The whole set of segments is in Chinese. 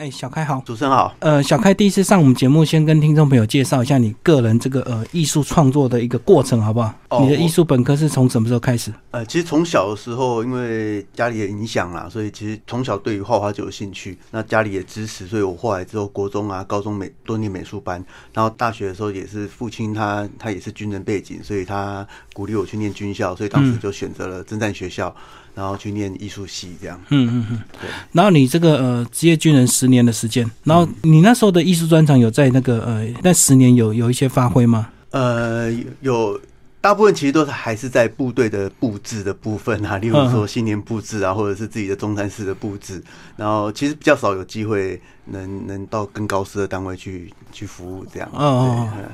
哎，小开好，主持人好。呃，小开第一次上我们节目，先跟听众朋友介绍一下你个人这个呃艺术创作的一个过程，好不好？哦你的艺术本科是从什么时候开始？呃，其实从小的时候，因为家里的影响啦，所以其实从小对于画画就有兴趣。那家里也支持，所以我后来之后国中啊、高中美多念美术班，然后大学的时候也是父亲他他也是军人背景，所以他鼓励我去念军校，所以当时就选择了征战学校，然后去念艺术系这样。嗯嗯嗯对。然后你这个呃职业军人十年的时间，然后你那时候的艺术专长有在那个呃那十年有有一些发挥吗？呃，有大部分其实都是还是在部队的布置的部分啊，例如说新年布置啊，或者是自己的中山市的布置，然后其实比较少有机会能能到更高师的单位去去服务这样。哦哦对嗯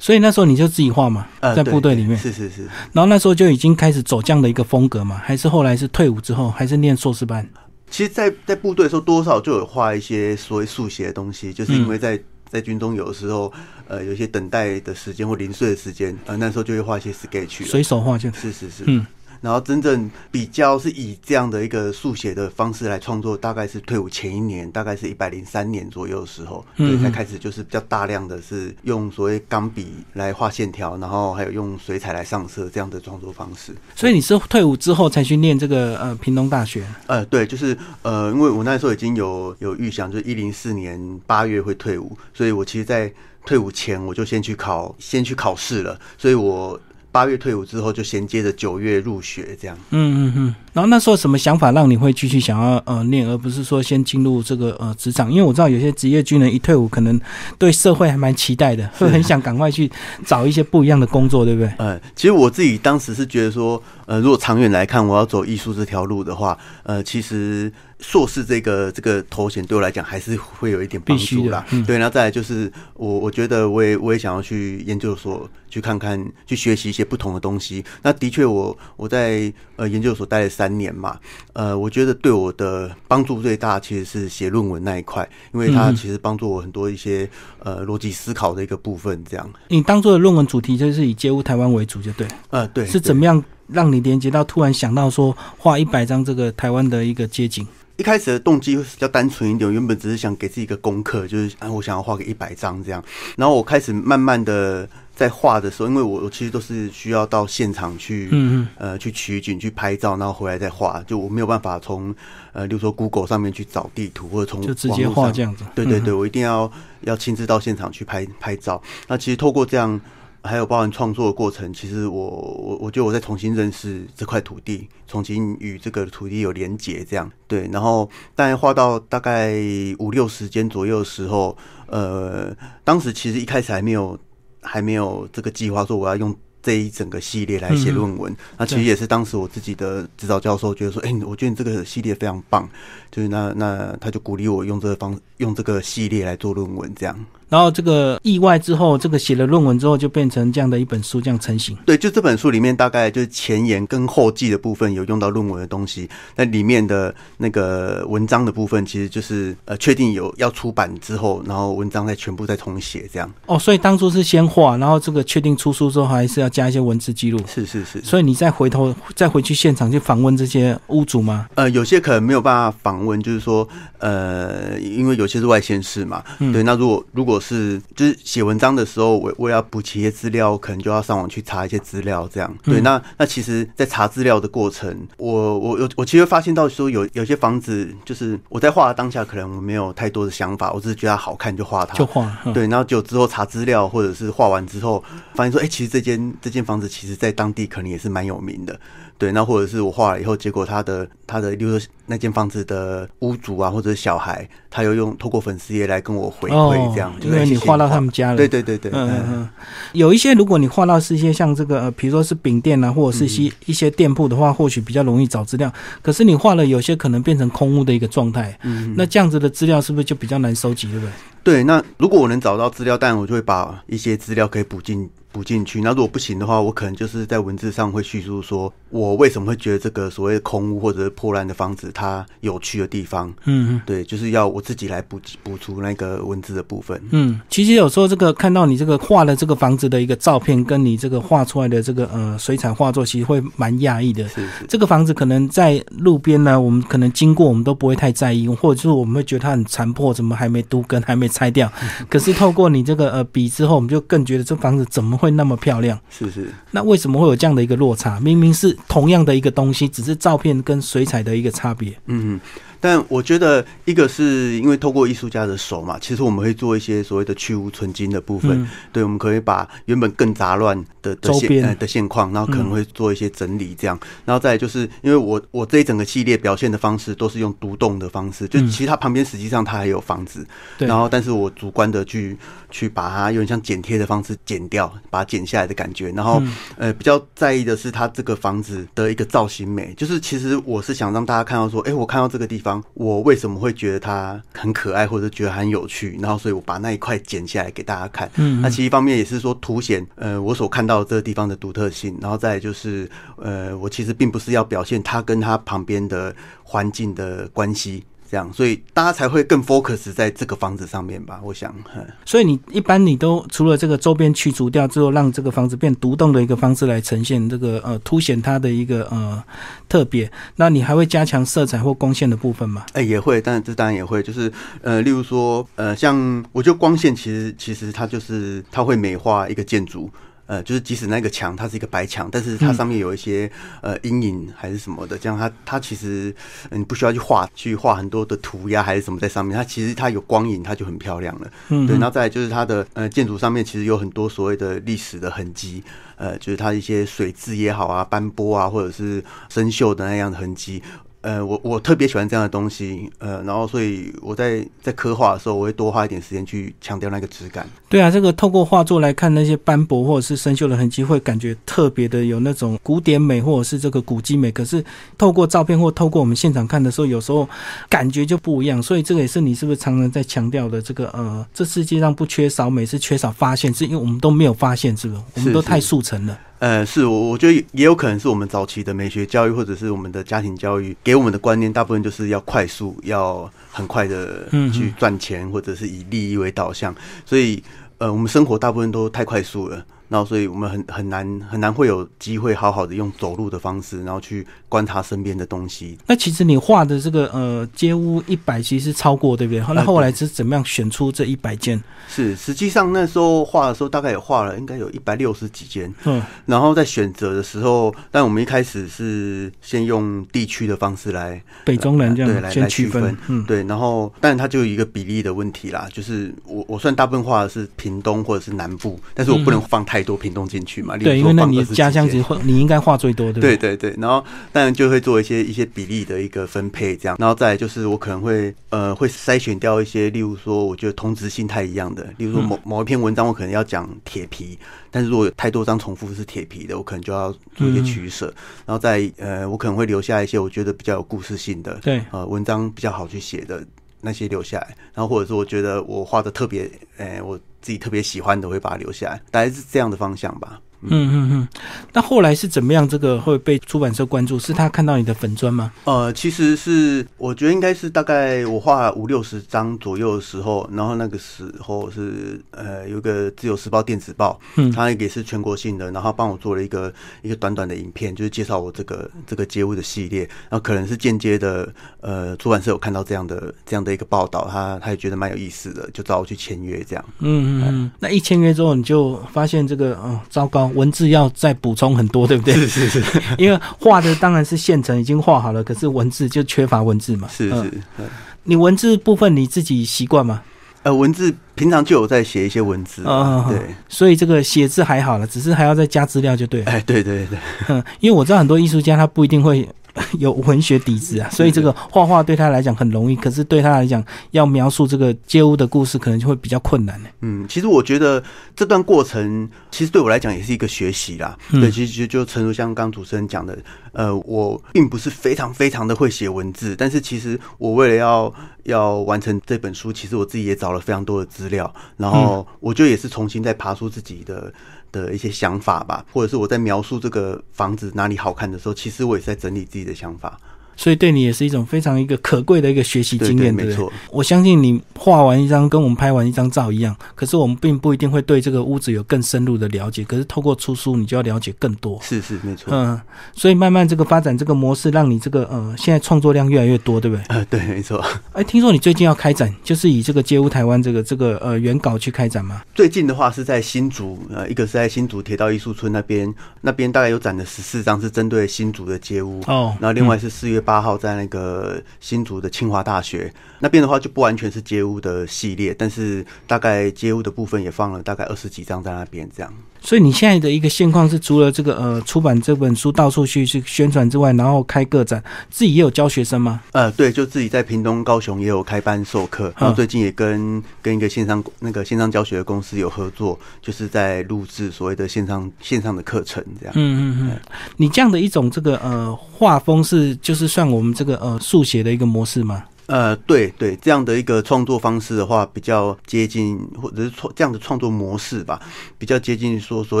所以那时候你就自己画嘛，呃在部队里面。是是是。然后那时候就已经开始走这样的一个风格嘛？还是后来是退伍之后，还是念硕士班？其实在，在部队的时候，多少就有画一些所谓速写的东西，就是因为嗯在、在军中有的时候，呃，有一些等待的时间或零碎的时间，呃，那时候就会画一些 sketch 了。随手画就。是是是，嗯。然后真正比较是以这样的一个速写的方式来创作，大概是退伍前一年，大概是一百零三年左右的时候，嗯对，才开始就是比较大量的是用所谓钢笔来画线条，然后还有用水彩来上色这样的创作方式。所以你是退伍之后才去念这个呃屏东大学？呃，对，就是呃，因为我那时候已经有有预想，就是一零四年八月会退伍，所以我其实，在退伍前我就先去考，先去考试了，所以我八月退伍之后就衔接着九月入学这样。嗯嗯嗯。然后那时候什么想法让你会继续想要呃念，而不是说先进入这个呃职场？因为我知道有些职业军人一退伍，可能对社会还蛮期待的，会很想赶快去找一些不一样的工作，对不对？呃，其实我自己当时是觉得说，呃，如果长远来看，我要走艺术这条路的话，呃，其实硕士这个这个头衔对我来讲还是会有一点帮助啦。嗯对，然后再来就是我我觉得我也我也想要去研究所去看看，去学习一些不同的东西。那的确我我在呃研究所待了三年嘛，呃，我觉得对我的帮助最大其实是写论文那一块，因为它嗯其实帮助我很多一些呃逻辑思考的一个部分，这样。你当做的论文主题就是以街屋台湾为主，就对。呃，对，是怎么样让你连接到突然想到说画一百张这个台湾的一个街景？一开始的动机比较单纯一点，我原本只是想给自己一个功课，就是啊，我想要画个一百张这样。然后我开始慢慢的在画的时候，因为我我其实都是需要到现场去，嗯嗯。呃，去取景、去拍照，然后回来再画。就我没有办法从呃，例如说 Google 上面去找地图，或者从就直接画这样子。对对对，嗯，我一定要要亲自到现场去拍拍照。那其实透过这样，还有包含创作的过程，其实我我我觉得我在重新认识这块土地，重新与这个土地有连结，这样对。然后大概画到大概五六十间左右的时候，呃，当时其实一开始还没有还没有这个计划说我要用。这一整个系列来写论文，那其实也是当时我自己的指导教授觉得说，哎、我觉得你这个系列非常棒，就是那那他就鼓励我用这个方用这个系列来做论文，这样。然后这个意外之后，这个写了论文之后，就变成这样的一本书这样成型。对，就这本书里面大概就是前言跟后记的部分有用到论文的东西，那里面的那个文章的部分其实就是呃确定有要出版之后，然后文章再全部再重写这样。哦，所以当初是先画，然后这个确定出书之后，还是要加一些文字记录。是是是。所以你再回头再回去现场去访问这些屋主吗？呃，有些可能没有办法访问，就是说，呃，因为有些是外县市嘛，嗯对。那如果如果是就是写文章的时候，我我要补齐一些资料，可能就要上网去查一些资料，这样。对，嗯那那其实，在查资料的过程，我我有我其实发现到说有有些房子，就是我在画的当下，可能我没有太多的想法，我只是觉得它好看就画它，就画。嗯、对，然后就之后查资料，或者是画完之后，发现说，哎、其实这间这间房子其实在当地可能也是蛮有名的，对，那或者是我画了以后，结果他的他的，例如说那间房子的屋主啊，或者是小孩，他又用透过粉丝页来跟我回馈，这样，因为你画到他们家了。对对对对，嗯嗯嗯，有一些如果你画到是一些像这个，呃，比如说是饼店啊，或者是一些、一些店铺的话，或许比较容易找资料。可是你画了有些可能变成空屋的一个状态，嗯，那这样子的资料是不是就比较难收集，对不对？对，那如果我能找到资料，但我就会把一些资料可以补进补进去。那如果不行的话，我可能就是在文字上会叙述说我为什么会觉得这个所谓空屋或者是破烂的房子它有趣的地方。嗯对，就是要我自己来补补足那个文字的部分。嗯，其实有时候这个看到你这个画的这个房子的一个照片，跟你这个画出来的这个呃水彩画作，其实会蛮讶异的。是是，这个房子可能在路边呢，我们可能经过，我们都不会太在意，或者是我们会觉得它很残破，怎么还没都根，还没拆掉。可是透过你这个呃笔之后，我们就更觉得这房子怎么会那么漂亮？是是。那为什么会有这样的一个落差？明明是同样的一个东西，只是照片跟水彩的一个差别。嗯，但我觉得一个是因为透过艺术家的手嘛，其实我们会做一些所谓的去无存精的部分。嗯对，我们可以把原本更杂乱的的现呃的现况，然后可能会做一些整理，这样。然后再就是因为我我这一整个系列表现的方式都是用独栋的方式，就嗯其实它旁边实际上它还有房子，对然后但是我主观的去去把它有点像剪贴的方式剪掉，把它剪下来的感觉。然后、嗯呃比较在意的是它这个房子的一个造型美，就是其实我是想让大家看到说，哎、我看到这个地方，我为什么会觉得它很可爱，或者觉得很有趣，然后所以我把那一块剪下来给大家看。嗯那其实一方面也是说凸显呃我所看到的这个地方的独特性，然后再就是呃我其实并不是要表现它跟它旁边的环境的关系。这样，所以大家才会更 focus 在这个房子上面吧？我想，嗯所以你一般你都除了这个周边去除掉之后，让这个房子变独栋的一个方式来呈现这个呃凸显它的一个呃特别，那你还会加强色彩或光线的部分吗？哎、也会，但这当然也会，就是呃，例如说，呃，像我觉得光线其实其实它就是它会美化一个建筑。呃，就是即使那个墙它是一个白墙，但是它上面有一些、呃阴影还是什么的，这样它它其实呃你不需要去画去画很多的涂鸦还是什么在上面，它其实它有光影，它就很漂亮了。嗯，对，然后再来就是它的呃建筑上面其实有很多所谓的历史的痕迹，呃，就是它一些水渍也好啊、斑驳啊，或者是生锈的那样的痕迹。呃，我我特别喜欢这样的东西，呃，然后所以我在在刻画的时候，我会多花一点时间去强调那个质感。对啊，这个透过画作来看那些斑驳或者是生锈的痕迹，会感觉特别的有那种古典美或者是这个古迹美。可是透过照片或透过我们现场看的时候，有时候感觉就不一样。所以这个也是你是不是常常在强调的这个呃，这世界上不缺少美，是缺少发现，是因为我们都没有发现，是不是？我们都太速成了。呃，是我我觉得也有可能是我们早期的美学教育，或者是我们的家庭教育给我们的观念，大部分就是要快速，要很快的嗯去赚钱，或者是以利益为导向，所以呃，我们生活大部分都太快速了。然后，所以我们很很难很难会有机会好好的用走路的方式，然后去观察身边的东西。那其实你画的这个呃街屋一百其实超过对不对？那呃后来是怎么样选出这一百件？是，实际上那时候画的时候，大概也画了应该有一百六十几间。嗯然后在选择的时候，但我们一开始是先用地区的方式来北中南这对来来区分嗯，对，然后但它就有一个比例的问题啦，就是我我算大部分画的是屏东或者是南部，但是我不能放太多屏东进去嘛，对，因为那你放20几家乡间其实会你应该画最多，对不对对？对对，然后当然就会做一些一些比例的一个分配，这样，然后再来就是我可能会呃会筛选掉一些，例如说我觉得同质性太一样的，例如说某、某一篇文章我可能要讲铁皮，但是如果有太多张重复是铁皮的，我可能就要做一些取舍，然后再呃我可能会留下一些我觉得比较有故事性的，对。呃文章比较好去写的那些留下来，然后或者是我觉得我画的特别，呃我自己特别喜欢的，我会把它留下来，大概是这样的方向吧。嗯嗯嗯。那后来是怎么样？这个会被出版社关注？是他看到你的粉砖吗？呃，其实是我觉得应该是大概我画五六十张左右的时候，然后那个时候是呃有一个自由时报电子报，嗯它也是全国性的，然后帮我做了一个一个短短的影片，就是介绍我这个这个街舞的系列，然后可能是间接的呃出版社有看到这样的这样的一个报道，他他也觉得蛮有意思的，就找我去签约这样。嗯嗯嗯。那一签约之后，你就发现这个哦，糟糕，文字要再补充很多，对不对？是是是 因为画的当然是现成已经画好了，可是文字就缺乏文字嘛。嗯是是，对你文字部分你自己习惯吗？呃文字平常就有在写一些文字，嗯嗯对，所以这个写字还好了，只是还要再加资料就对了。哎对对对。嗯，因为我知道很多艺术家他不一定会 有文学底子啊，所以这个画画对他来讲很容易，可是对他来讲要描述这个街屋的故事，可能就会比较困难呢。嗯，其实我觉得这段过程，其实对我来讲也是一个学习啦。嗯对，其实就就诚如像刚刚主持人讲的，呃，我并不是非常非常的会写文字，但是其实我为了要要完成这本书，其实我自己也找了非常多的资料，然后我就也是重新再爬出自己的的一些想法吧，或者是我在描述这个房子哪里好看的时候，其实我也是在整理自己的想法。所以对你也是一种非常一个可贵的一个学习经验，对，没错。我相信你画完一张跟我们拍完一张照一样，可是我们并不一定会对这个屋子有更深入的了解。可是透过出书，你就要了解更多。是是没错。嗯，所以慢慢这个发展这个模式，让你这个呃现在创作量越来越多，对不对？呃，对，没错。哎，听说你最近要开展，就是以这个街屋台湾这个这个呃原稿去开展吗？最近的话是在新竹，呃，一个是在新竹铁道艺术村那边，那边大概有展了十四张，是针对新竹的街屋。哦，然后另外是四月八号在那个。新竹的清华大学那边的话，就不完全是街屋的系列，但是大概街屋的部分也放了大概二十几张在那边，这样。所以你现在的一个现况是，除了这个呃出版这本书到处去去宣传之外，然后开个展，自己也有教学生吗？呃，对，就自己在屏东、高雄也有开班授课，然后最近也跟跟一个线上那个线上教学的公司有合作，就是在录制所谓的线上线上的课程，这样。嗯嗯嗯。你这样的一种这个呃画风是就是算我们这个呃速写的一个模式吗？呃，对对，这样的一个创作方式的话，比较接近，或者是创这样的创作模式吧，比较接近说所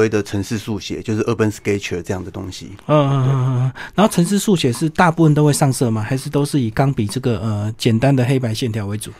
谓的城市速写，就是 urban sketcher 这样的东西。嗯嗯嗯嗯。然后城市速写是大部分都会上色吗？还是都是以钢笔这个呃简单的黑白线条为主？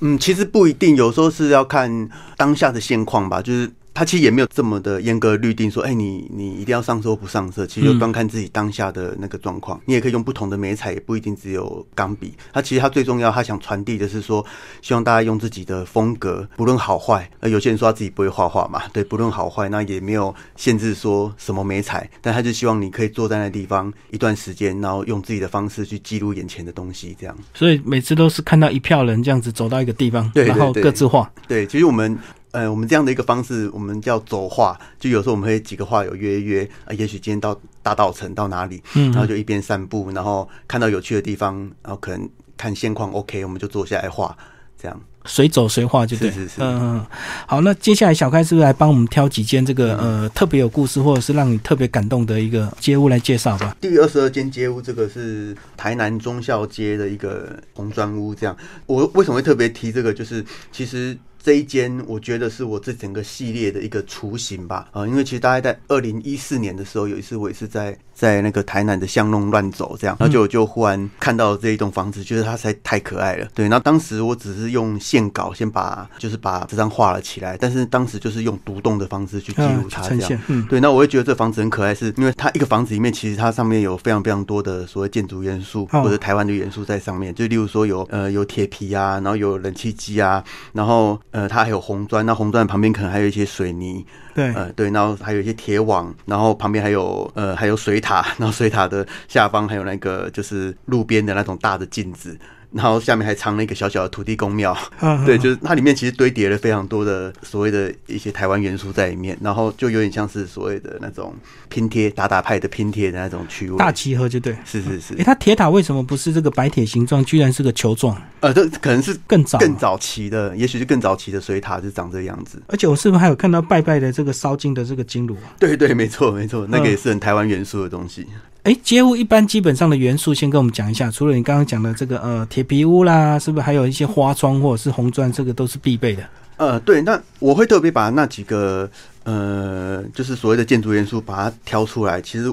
嗯，其实不一定，有时候是要看当下的现况吧，就是。它其实也没有这么的严格律定，说，哎，你你一定要上色或不上色，其实就端看自己当下的那个状况。你也可以用不同的眉彩，也不一定只有钢笔。他其实他最重要，他想传递的是说，希望大家用自己的风格，不论好坏。呃，有些人说他自己不会画画嘛，对，不论好坏，那也没有限制说什么眉彩，但他就希望你可以坐在那地方一段时间，然后用自己的方式去记录眼前的东西，这样。所以每次都是看到一票人这样子走到一个地方，然后各自画。对，其实我们。呃，我们这样的一个方式，我们叫走画，就有时候我们会几个画友约约，啊，也许今天到大道城到哪里，嗯，然后就一边散步，然后看到有趣的地方，然后可能看现况 OK，我们就坐下来画，这样随走随画就对，是是是，嗯嗯，好，那接下来小开是不是来帮我们挑几间这个呃特别有故事或者是让你特别感动的一个街屋来介绍吧？第二十二间街屋，这个是台南中校街的一个红砖屋，这样，我为什么会特别提这个？就是其实。这一间我觉得是我这整个系列的一个雏形吧，啊，因为其实大概在二零一四年的时候，有一次我也是在在那个台南的巷弄乱走，这样，然后就就忽然看到这一栋房子，觉得它实在太可爱了，对，然后当时我只是用线稿先把就是把这张画了起来，但是当时就是用独栋的方式去记录它，这样，嗯，对，那我会觉得这房子很可爱，是因为它一个房子里面其实它上面有非常非常多的所谓建筑元素或者台湾的元素在上面，就例如说有呃有铁皮啊，然后有冷气机啊，然后。呃，它还有红砖，那红砖旁边可能还有一些水泥，对，呃，对，然后还有一些铁网，然后旁边还有呃还有水塔，然后水塔的下方还有那个就是路边的那种大的镜子。然后下面还藏了一个小小的土地公庙，对，就是它里面其实堆叠了非常多的所谓的一些台湾元素在里面，然后就有点像是所谓的那种拼贴打打派的拼贴的那种区位，大集合就对，是是是。哎，它铁塔为什么不是这个白铁形状，居然是个球状？呃，这可能是更早更早期的，也许是更早期的水塔是长这个样子。而且我是不是还有看到拜拜的这个烧金的这个金炉？对对，没错没错，那个也是很台湾元素的东西。哎，街屋一般基本上的元素，先跟我们讲一下。除了你刚刚讲的这个呃铁皮屋啦，是不是还有一些花窗或者是红砖，这个都是必备的？呃，对，那我会特别把那几个呃，就是所谓的建筑元素把它挑出来。其实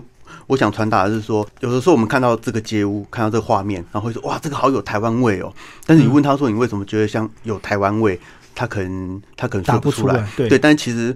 我想传达的是说，有的时候我们看到这个街屋，看到这个画面，然后会说哇，这个好有台湾味哦。但是你问他说你为什么觉得像有台湾味，他可能他可能说不出来。对，但其实。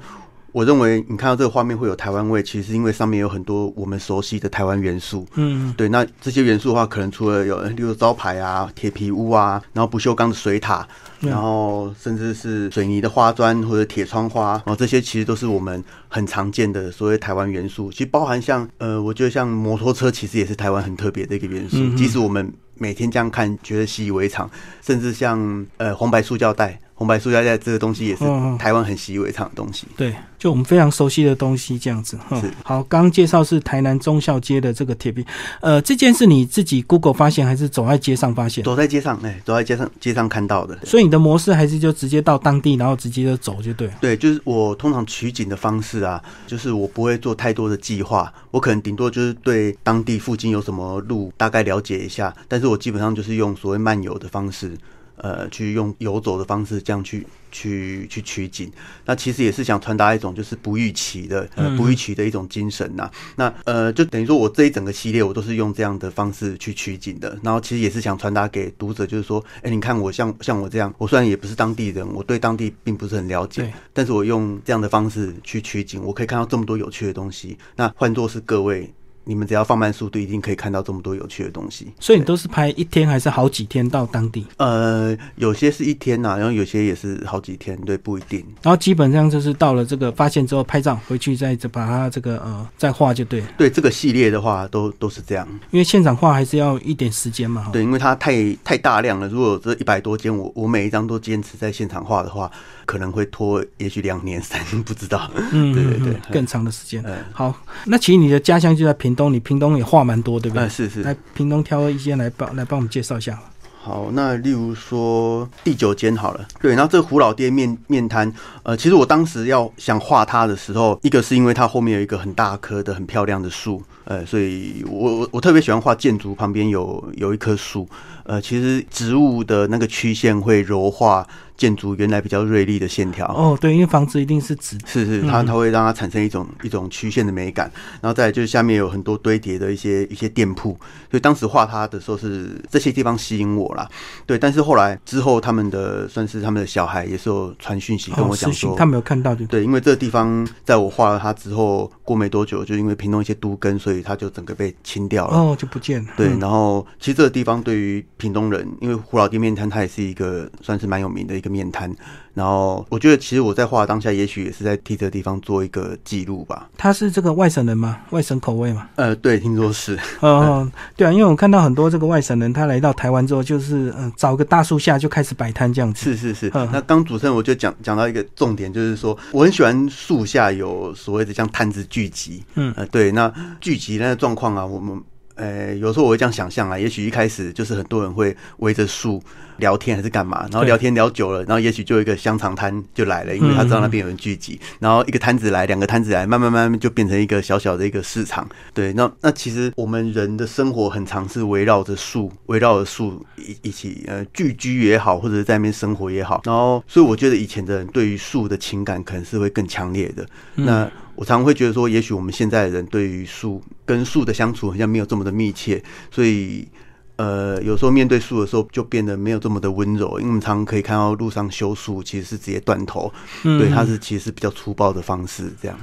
我认为你看到这个画面会有台湾味，其实是因为上面有很多我们熟悉的台湾元素。嗯，对。那这些元素的话，可能除了有，例如招牌啊、铁皮屋啊，然后不锈钢的水塔，然后甚至是水泥的花砖或者铁窗花，然后这些其实都是我们很常见的所谓台湾元素。其实包含像呃，我觉得像摩托车，其实也是台湾很特别的一个元素。即使我们每天这样看，觉得习以为常，甚至像呃红白塑胶袋。红白塑胶袋这个东西也是台湾很习以为常的东西。对，就我们非常熟悉的东西这样子。是好，刚刚介绍是台南忠孝街的这个铁皮，呃，这件是你自己 Google 发现还是走在街上发现？走在街上，哎，走在街上街上看到的。所以你的模式还是就直接到当地，然后直接就走就对。对，就是我通常取景的方式啊，就是我不会做太多的计划，我可能顶多就是对当地附近有什么路大概了解一下，但是我基本上就是用所谓漫游的方式。呃，去用游走的方式这样去去去取景。那其实也是想传达一种就是不预期的呃不预期的一种精神呐。那呃，就等于说我这一整个系列我都是用这样的方式去取景的。然后其实也是想传达给读者，就是说，哎，你看我像像我这样，我虽然也不是当地人，我对当地并不是很了解，但是我用这样的方式去取景，我可以看到这么多有趣的东西。那换作是各位。你们只要放慢速度，一定可以看到这么多有趣的东西。所以你都是拍一天还是好几天到当地？呃，有些是一天呐，然后有些也是好几天，对，不一定。然后基本上就是到了这个发现之后拍照，回去再把它这个呃再画就对。对，这个系列的话都都是这样，因为现场画还是要一点时间嘛。对，因为它太太大量了。如果这一百多间，我我每一张都坚持在现场画的话。可能会拖，也许两年三年，不知道。嗯，对对对，更长的时间。好，那其实你的家乡就在屏东，你屏东也画蛮多，对不对？是是。来屏东挑一些来帮来帮我们介绍一下。好，那例如说第九间好了，对，然后这个胡老爹面面摊，呃，其实我当时要想画它的时候，一个是因为它后面有一个很大棵的很漂亮的树，呃，所以我我我特别喜欢画建筑旁边有有一棵树，呃，其实植物的那个曲线会柔化。建筑原来比较锐利的线条。哦，对，因为房子一定是直，是是，它它会让它产生一种一种曲线的美感，然后再就是下面有很多堆叠的一些一些店铺，所以当时画它的时候是这些地方吸引我啦。对，但是后来之后他们的算是他们的小孩也是有传讯息跟我讲说，他没有看到对，因为这个地方在我画了它之后，过没多久就因为屏东一些都根，所以它就整个被清掉了，哦，就不见了。对，然后其实这个地方对于屏东人，因为胡老弟面摊它也是一个算是蛮有名的。个面瘫，然后我觉得其实我在画当下，也许也是在替这个地方做一个记录吧。他是这个外省人吗？外省口味吗？呃，对，听说是。哦，对啊，因为我看到很多这个外省人，他来到台湾之后，就是嗯，找个大树下就开始摆摊这样子。是是是。那刚主持人我就讲讲到一个重点，就是说我很喜欢树下有所谓的像摊子聚集。嗯，呃，对，那聚集那个状况啊，我们。呃，有时候我会这样想象啊，也许一开始就是很多人会围着树聊天还是干嘛，然后聊天聊久了，然后也许就一个香肠摊就来了，因为他知道那边有人聚集，然后一个摊子来，两个摊子来，慢慢慢慢就变成一个小小的一个市场。对，那那其实我们人的生活很常是围绕着树，围绕着树一一起呃聚居也好，或者是在那边生活也好，然后所以我觉得以前的人对于树的情感可能是会更强烈的。那我常常会觉得说，也许我们现在的人对于树跟树的相处好像没有这么的密切，所以呃，有时候面对树的时候就变得没有这么的温柔。因为我们常常可以看到路上修树其实是直接断头，对，它是其实是比较粗暴的方式这样。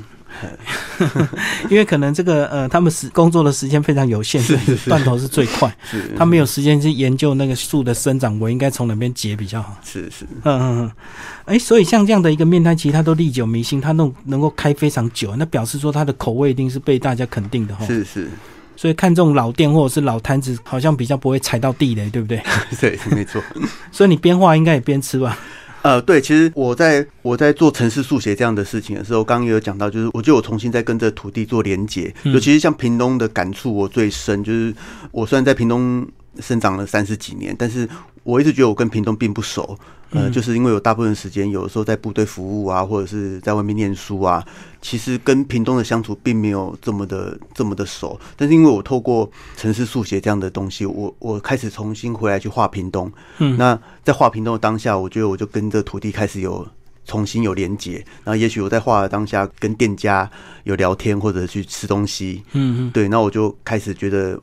因为可能这个呃，他们时工作的时间非常有限，是断头是最快，是他没有时间去研究那个树的生长，我应该从哪边结比较好？是是，嗯嗯嗯，哎，所以像这样的一个面摊，其实它都历久弥新，它能能够开非常久，那表示说它的口味一定是被大家肯定的哈。是是，所以看这种老店或者是老摊子，好像比较不会踩到地雷，对不对？对，没错。所以你边画应该也边吃吧？呃，对，其实我在我在做城市速写这样的事情的时候，刚刚也有讲到，就是我觉得我重新在跟这土地做连接，尤其是像屏东的感触，我最深就是我虽然在屏东生长了三十几年，但是。我一直觉得我跟屏东并不熟，呃，就是因为有大部分时间有的时候在部队服务啊，或者是在外面念书啊，其实跟屏东的相处并没有这么的这么的熟。但是因为我透过城市速写这样的东西，我我开始重新回来去画屏东。嗯，那在画屏东的当下，我觉得我就跟这土地开始有重新有连接。然后也许我在画的当下跟店家有聊天或者去吃东西。嗯嗯，对，那我就开始觉得。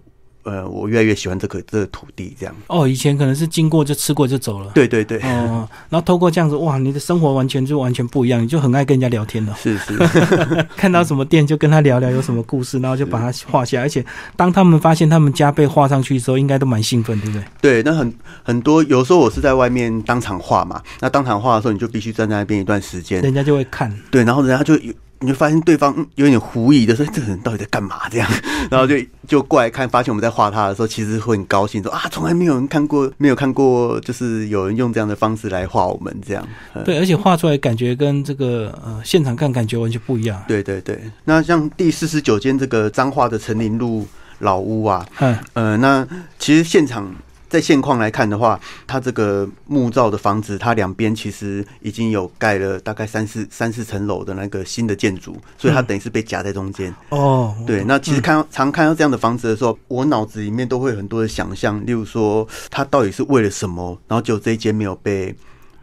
呃，我越来越喜欢这个这个土地，这样哦。以前可能是经过就吃过就走了，对对对。哦，然后透过这样子，哇，你的生活完全就完全不一样，你就很爱跟人家聊天了。是是，看到什么店就跟他聊聊有什么故事，然后就把它画下。而且当他们发现他们家被画上去的时候，应该都蛮兴奋，对不对？对，那很很多有时候我是在外面当场画嘛，那当场画的时候，你就必须站在那边一段时间，人家就会看。对，然后人家就有。你就发现对方有点狐疑的说：“这个人到底在干嘛？”这样，然后就就过来看，发现我们在画他的时候，其实会很高兴，说：“啊，从来没有人看过，没有看过，就是有人用这样的方式来画我们这样。”对，而且画出来感觉跟这个呃现场看感觉完全不一样。对对对，那像第四十九间这个彰化的陈林路老屋啊，嗯呃，那其实现场在现况来看的话，它这个木造的房子，它两边其实已经有盖了大概三四三四层楼的那个新的建筑，所以它等于是被夹在中间。哦，对，那其实看到常看到这样的房子的时候，我脑子里面都会有很多的想象，例如说它到底是为了什么，然后就这一间没有被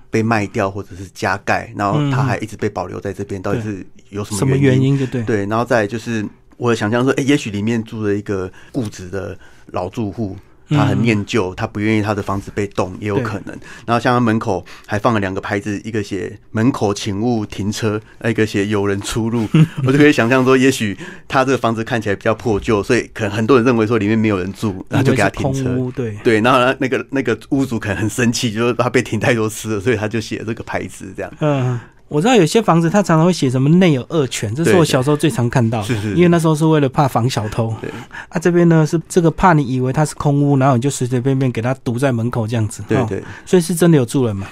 被卖掉或者是加盖，然后它还一直被保留在这边，到底是有什么什么原因？就对，对，然后再就是我的想象说，哎，也许里面住了一个固执的老住户。他很念旧，他不愿意他的房子被动，也有可能。然后像他门口还放了两个牌子，一个写“门口请勿停车”，一个写“有人出入”。我就可以想象说，也许他这个房子看起来比较破旧，所以可能很多人认为说里面没有人住，然后就给他停车。对对，然后那个那个屋主可能很生气，就是他被停太多次了，所以他就写这个牌子这样。嗯。我知道有些房子，它常常会写什么内有恶犬，这是我小时候最常看到。是是。因为那时候是为了怕防小偷。对。啊，这边呢是这个怕你以为它是空屋，然后你就随随便便给它堵在门口这样子。对对。所以是真的有住人吗？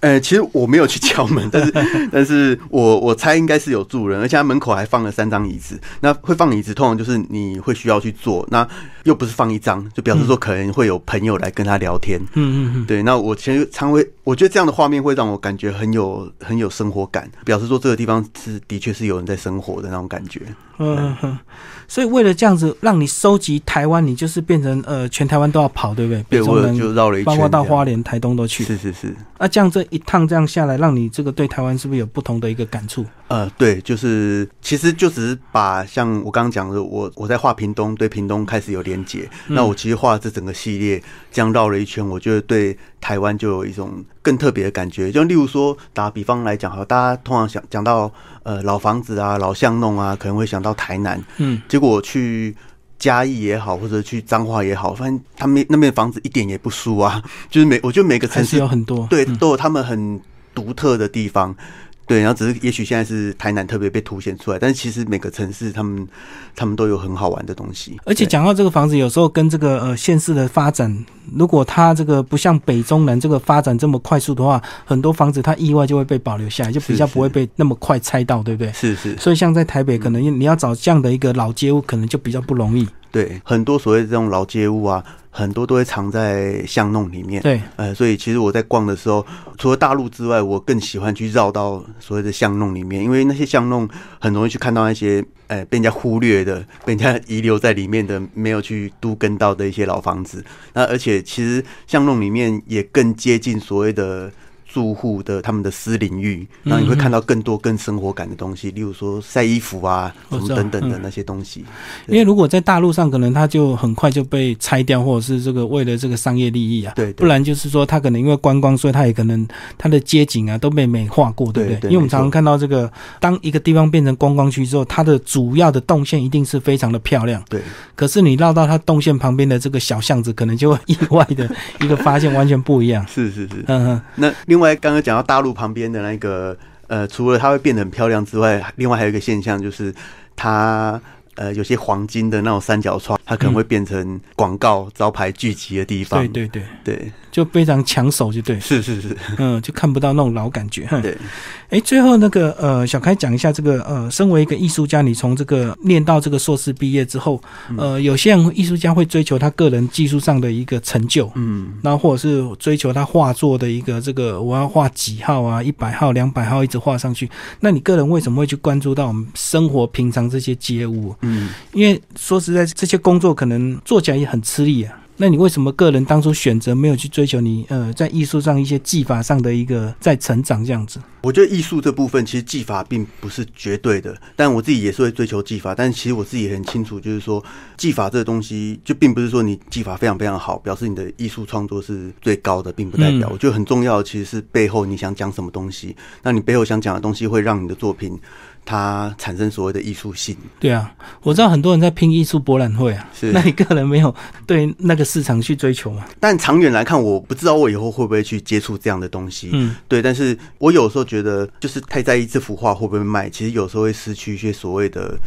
呃，其实我没有去敲门，但是，但是我我猜应该是有住人，而且他门口还放了三张椅子。那会放椅子，通常就是你会需要去坐，那又不是放一张，就表示说可能会有朋友来跟他聊天。嗯嗯嗯。对，那我其实常会，我觉得这样的画面会让我感觉很有很有生活感，表示说这个地方是的确是有人在生活的那种感觉。嗯哼。所以为了这样子让你收集台湾，你就是变成呃全台湾都要跑，对不对？对，我就绕了一圈，包括到花莲、台东都去。是是是。那这样这一趟这样下来，让你这个对台湾是不是有不同的一个感触？呃，对，就是其实就只是把像我刚刚讲的，我我在画屏东，对屏东开始有连结。那我其实画这整个系列这样绕了一圈，我觉得对台湾就有一种更特别的感觉。就例如说打比方来讲，哈，大家通常想讲到呃老房子啊、老巷弄啊，可能会想到台南，嗯。结果去嘉义也好，或者去彰化也好，发现他们那边房子一点也不输啊。就是每我觉得每个城市有很多对都有他们很独特的地方。对，然后只是也许现在是台南特别被凸显出来，但是其实每个城市他们他们都有很好玩的东西。而且讲到这个房子，有时候跟这个呃县市的发展，如果它这个不像北中南这个发展这么快速的话，很多房子它意外就会被保留下来，就比较不会被那么快拆到，对不对？是是。所以像在台北，可能你要找这样的一个老街屋，可能就比较不容易。对，很多所谓这种老街屋啊。很多都会藏在巷弄里面，对，呃，所以其实我在逛的时候，除了大陆之外，我更喜欢去绕到所谓的巷弄里面，因为那些巷弄很容易去看到那些，呃，被人家忽略的、被人家遗留在里面的、没有去都跟到的一些老房子。那而且其实巷弄里面也更接近所谓的。住户的他们的私领域，然后你会看到更多更生活感的东西，例如说晒衣服啊，什么等等的那些东西。因为如果在大陆上，可能它就很快就被拆掉，或者是这个为了这个商业利益啊，对，不然就是说它可能因为观光，所以它也可能它的街景啊都被美化过，对不对？因为我们常常看到这个，当一个地方变成观光区之后，它的主要的动线一定是非常的漂亮，对。可是你绕到它动线旁边的这个小巷子，可能就意外的一个发现完全不一样。是是是，嗯哼。那另外刚刚讲到大。陆旁边的那个，呃，除了它会变得很漂亮之外，另外还有一个现象就是，它呃有些黄金的那种三角窗，它可能会变成广告招牌聚集的地方。对对对对。就非常抢手，就对，是是是，嗯，就看不到那种老感觉。对，哎，最后那个呃，小开讲一下这个呃，身为一个艺术家，你从这个念到这个硕士毕业之后，呃，有些人艺术家会追求他个人技术上的一个成就，嗯，然后或者是追求他画作的一个这个我要画几号啊，一百号、两百号一直画上去。那你个人为什么会去关注到我们生活平常这些街物？嗯，因为说实在，这些工作可能做起来也很吃力啊。那你为什么个人当初选择没有去追求你呃在艺术上一些技法上的一个在成长这样子？我觉得艺术这部分其实技法并不是绝对的，但我自己也是会追求技法。但其实我自己也很清楚，就是说技法这个东西就并不是说你技法非常非常好，表示你的艺术创作是最高的，并不代表。我觉得很重要的其实是背后你想讲什么东西，那你背后想讲的东西会让你的作品。它产生所谓的艺术性，对啊，我知道很多人在拼艺术博览会啊，是。那你个人没有对那个市场去追求吗？但长远来看，我不知道我以后会不会去接触这样的东西，嗯，对，但是我有时候觉得，就是太在意这幅画会不会卖，其实有时候会失去一些所谓的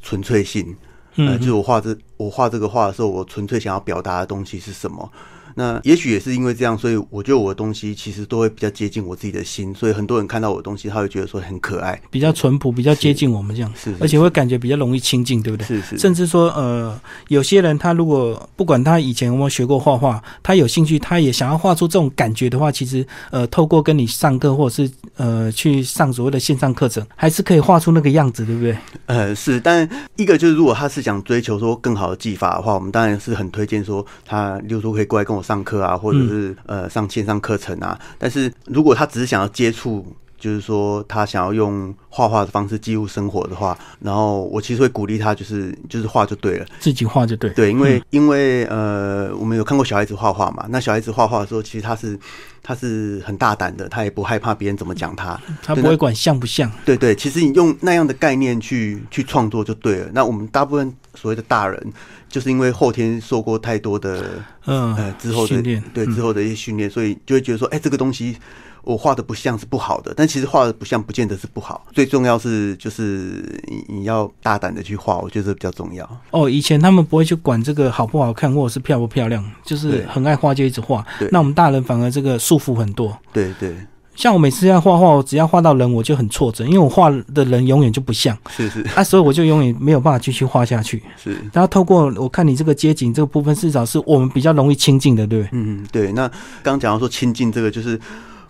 纯粹性，呃，就是我画这我画这个画的时候，我纯粹想要表达的东西是什么？那也许也是因为这样，所以我觉得我的东西其实都会比较接近我自己的心，所以很多人看到我的东西，他会觉得说很可爱，比较淳朴，比较接近我们这样，是是而且会感觉比较容易亲近，对不对？是是，甚至说，呃，有些人他如果不管他以前有没有学过画画，他有兴趣，他也想要画出这种感觉的话，其实呃，透过跟你上课或者是呃去上所谓的线上课程，还是可以画出那个样子，对不对？呃，是，但一个就是如果他是想追求说更好的技法的话，我们当然是很推荐说他，例如说可以过来跟我上课啊，或者是、呃上线上课程啊。但是如果他只是想要接触，就是说他想要用画画的方式记录生活的话，然后我其实会鼓励他，就是就是画就对了。自己画就对。对，因为、因为呃，我们有看过小孩子画画嘛，那小孩子画画的时候，其实他是他是很大胆的，他也不害怕别人怎么讲他。他不会管像不像。对对，其实你用那样的概念去去创作就对了。那我们大部分所谓的大人，就是因为后天受过太多的嗯，呃之后的训练嗯对之后的一些训练，所以就会觉得说，哎、这个东西我画的不像是不好的，但其实画的不像不见得是不好。最重要是就是你你要大胆的去画，我觉得这比较重要。哦，以前他们不会去管这个好不好看，或者是漂不漂亮，就是很爱画就一直画对。那我们大人反而这个束缚很多。对对，像我每次要画画，我只要画到人，我就很挫折，因为我画的人永远就不像，是是啊，所以我就永远没有办法继续画下去。是。然后透过我看你这个街景这个部分，至少是我们比较容易亲近的，对不对？嗯，对。那刚刚讲到说亲近这个，就是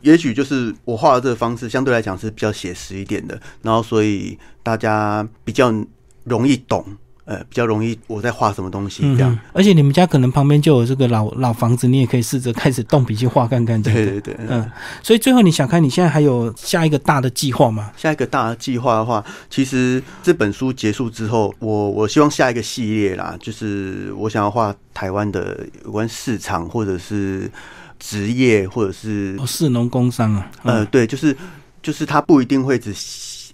也许就是我画的这个方式相对来讲是比较写实一点的，然后所以大家比较容易懂，呃，比较容易我在画什么东西这样。嗯，而且你们家可能旁边就有这个老老房子，你也可以试着开始动笔去画看看。对对对，嗯嗯。所以最后你想看，你现在还有下一个大的计划吗？下一个大的计划的话，其实这本书结束之后，我我希望下一个系列啦，就是我想要画台湾的有关市场或者是职业或者是哦，市农工商啊，呃，对，就是就是它不一定会只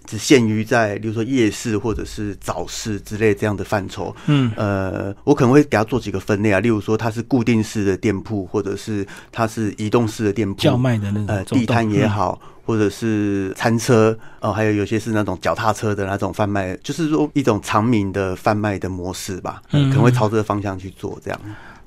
只限于在，比如说夜市或者是早市之类这样的范畴。嗯，呃，我可能会给它做几个分类啊，例如说它是固定式的店铺，或者是它是移动式的店铺，叫卖的那种呃地摊也嗯好，或者是餐车，哦、还有有些是那种脚踏车的那种贩卖，就是说一种长明的贩卖的模式吧，呃嗯可能会朝这个方向去做，这样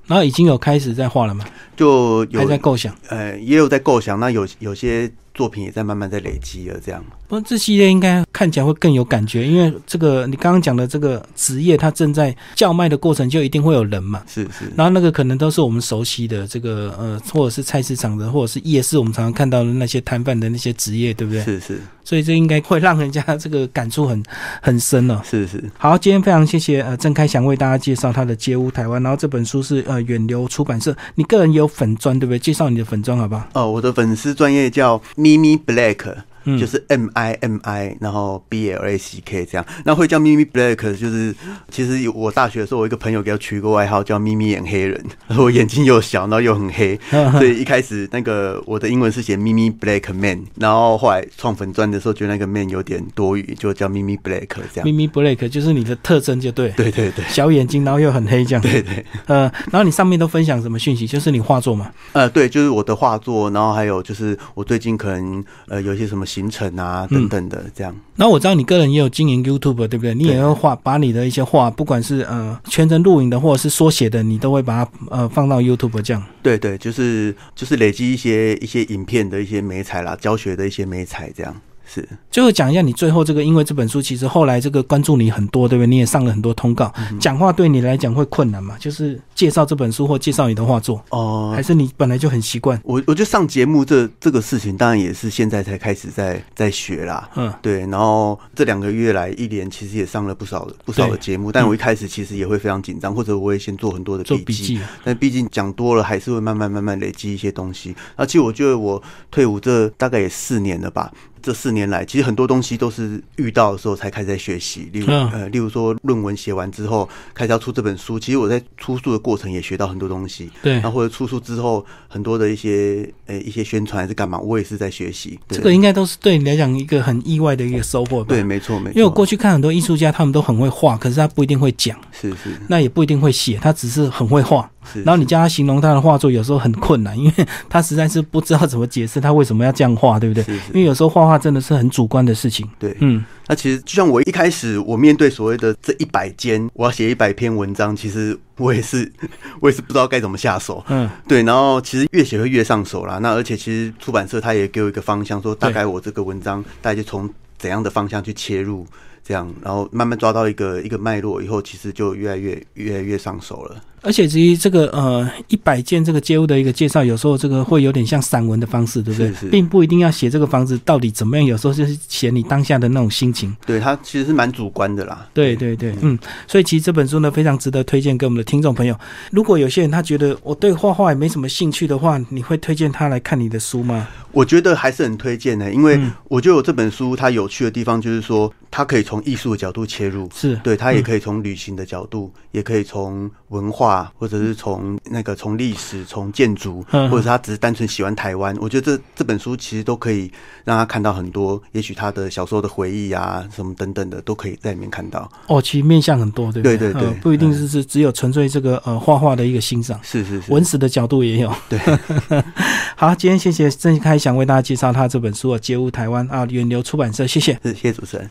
然后已经有开始在画了吗？就有还在构想。呃也有在构想，那有有些作品也在慢慢在累积了，这样。不过这系列应该看起来会更有感觉，因为这个你刚刚讲的这个职业，它正在叫卖的过程，就一定会有人嘛。是是，然后那个可能都是我们熟悉的这个呃，或者是菜市场的，或者是夜市，我们常常看到的那些摊贩的那些职业，对不对？是是所以这应该会让人家这个感触很很深哦。是是，好，今天非常谢谢呃郑开祥为大家介绍他的《街屋台湾》，然后这本书是呃远流出版社，你个人也有粉砖对不对？介绍你的粉砖好不好？哦，我的粉丝专业叫咪咪 Black。嗯就是 M I M I，然后 B L A C K 这样，那会叫咪咪 Black，就是其实有我大学的时候，我一个朋友给我取一个外号叫咪咪眼黑人，我眼睛又小，然后又很黑，所以一开始那个我的英文是写咪咪 Black Man，然后后来创粉钻的时候觉得那个 Man 有点多余，就叫咪咪 Black 这样。咪咪 Black 就是你的特征，就对，对对对小眼睛，然后又很黑这样。对对，呃，然后你上面都分享什么讯息？就是你画作吗。呃，对，就是我的画作，然后还有就是我最近可能呃有一些什么行程啊等等的这样。然后我知道你个人也有经营 YouTube，对不对？你也会画，把你的一些画，不管是呃全程录影的，或者是缩写的，你都会把它呃放到 YouTube 这样。对对，就是就是累积一些一些影片的一些美彩啦，教学的一些美彩这样。是，最后讲一下你最后这个，因为这本书其实后来这个关注你很多，对不对？你也上了很多通告，讲话对你来讲会困难嘛？就是介绍这本书或介绍你的画作，哦、还是你本来就很习惯？我我觉得上节目这这个事情，当然也是现在才开始在在学啦。嗯，对，然后这两个月来，一年其实也上了不少的不少的节目，但我一开始其实也会非常紧张，或者我也先做很多的做笔记。但毕竟讲多了，还是会慢慢慢慢累积一些东西。而且我觉得我退伍这大概也四年了吧，这四年来，其实很多东西都是遇到的时候才开始在学习。例如、嗯呃，例如说论文写完之后，开始要出这本书，其实我在出书的过程也学到很多东西。对然，后或者出书之后，很多的一些呃一些宣传还是干嘛，我也是在学习。对这个应该都是对你来讲一个很意外的一个收获吧？对，没错没错。因为我过去看很多艺术家，他们都很会画，可是他不一定会讲，是是那也不一定会写，他只是很会画。是然后你叫他形容他的画作，有时候很困难，因为 他实在是不知道怎么解释他为什么要这样画，对不对？是是因为有时候画画真的是很主观的事情。对，嗯，那其实就像我一开始我面对所谓的这一百间，我要写一百篇文章，其实我也是我也是不知道该怎么下手。嗯，对，然后其实越写会越上手啦。那而且其实出版社他也给我一个方向，说大概我这个文章大概就从怎样的方向去切入，这样，然后慢慢抓到一个一个脉络以后，其实就越来越越来越上手了。而且至于这个呃一百件这个街屋的一个介绍，有时候这个会有点像散文的方式，对不对？是是并不一定要写这个房子到底怎么样，有时候就是写你当下的那种心情。对，它其实是蛮主观的啦。对对对，嗯，所以其实这本书呢非常值得推荐给我们的听众朋友。如果有些人他觉得我对画画也没什么兴趣的话，你会推荐他来看你的书吗？我觉得还是很推荐的，因为嗯我觉得我这本书它有趣的地方就是说，它可以从艺术的角度切入，是对，它也可以从旅行的角度，也可以从文化，或者是从那个从历史、从建筑，嗯或者是他只是单纯喜欢台湾。我觉得这这本书其实都可以让他看到很多，也许他的小时候的回忆啊，什么等等的，都可以在里面看到。哦，其实面向很多，对不对？对对对呃不一定是是只有纯粹这个呃画画的一个欣赏。是是是，文史的角度也有。对，好，今天谢谢郑开想为大家介绍他这本书《街屋台湾》啊，远流出版社，谢谢。是谢谢主持人。